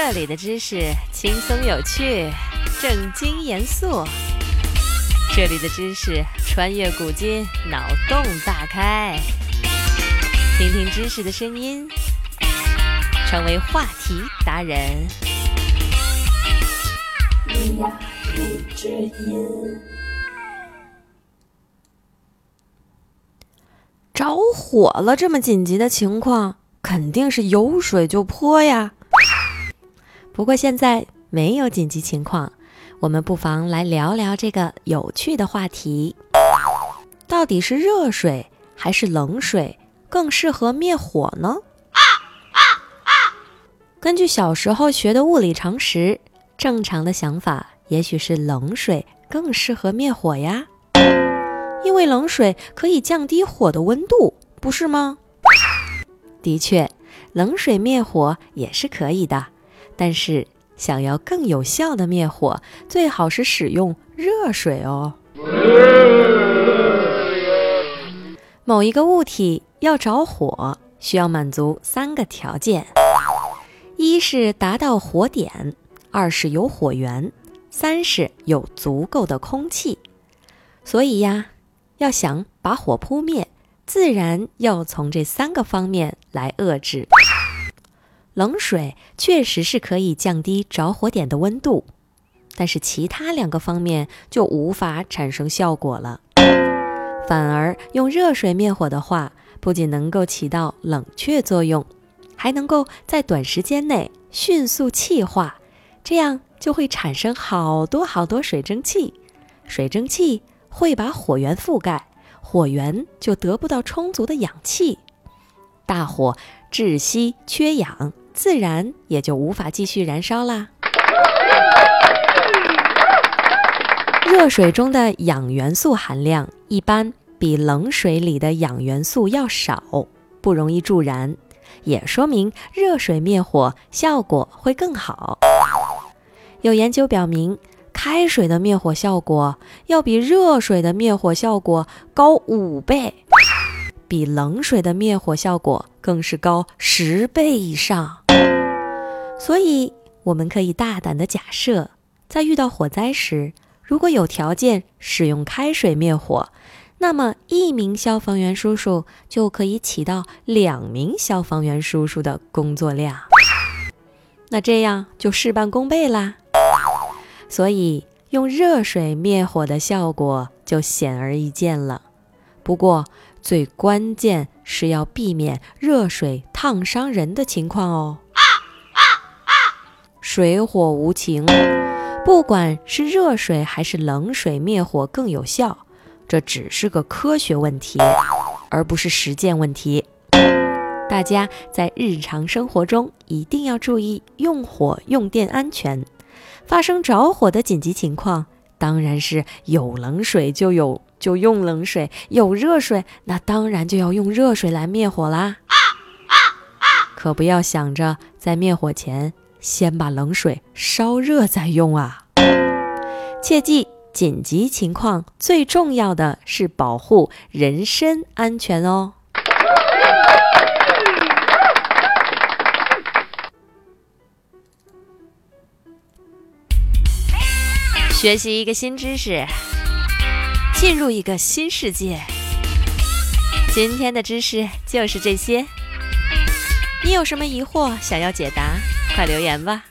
这里的知识轻松有趣，正经严肃。这里的知识穿越古今，脑洞大开。听听知识的声音，成为话题达人。着火了，这么紧急的情况，肯定是有水就泼呀。不过现在没有紧急情况，我们不妨来聊聊这个有趣的话题：到底是热水还是冷水更适合灭火呢？根据小时候学的物理常识，正常的想法也许是冷水更适合灭火呀，因为冷水可以降低火的温度，不是吗？的确，冷水灭火也是可以的。但是，想要更有效的灭火，最好是使用热水哦。某一个物体要着火，需要满足三个条件：一是达到火点，二是有火源，三是有足够的空气。所以呀，要想把火扑灭，自然要从这三个方面来遏制。冷水确实是可以降低着火点的温度，但是其他两个方面就无法产生效果了。反而用热水灭火的话，不仅能够起到冷却作用，还能够在短时间内迅速气化，这样就会产生好多好多水蒸气。水蒸气会把火源覆盖，火源就得不到充足的氧气，大火窒息缺氧。自然也就无法继续燃烧啦。热水中的氧元素含量一般比冷水里的氧元素要少，不容易助燃，也说明热水灭火效果会更好。有研究表明，开水的灭火效果要比热水的灭火效果高五倍，比冷水的灭火效果更是高十倍以上。所以，我们可以大胆的假设，在遇到火灾时，如果有条件使用开水灭火，那么一名消防员叔叔就可以起到两名消防员叔叔的工作量。那这样就事半功倍啦。所以，用热水灭火的效果就显而易见了。不过，最关键是要避免热水烫伤人的情况哦。水火无情，不管是热水还是冷水灭火更有效，这只是个科学问题，而不是实践问题。大家在日常生活中一定要注意用火用电安全。发生着火的紧急情况，当然是有冷水就有就用冷水，有热水那当然就要用热水来灭火啦。可不要想着在灭火前。先把冷水烧热再用啊！切记，紧急情况最重要的是保护人身安全哦。学习一个新知识，进入一个新世界。今天的知识就是这些。你有什么疑惑想要解答？快留言吧！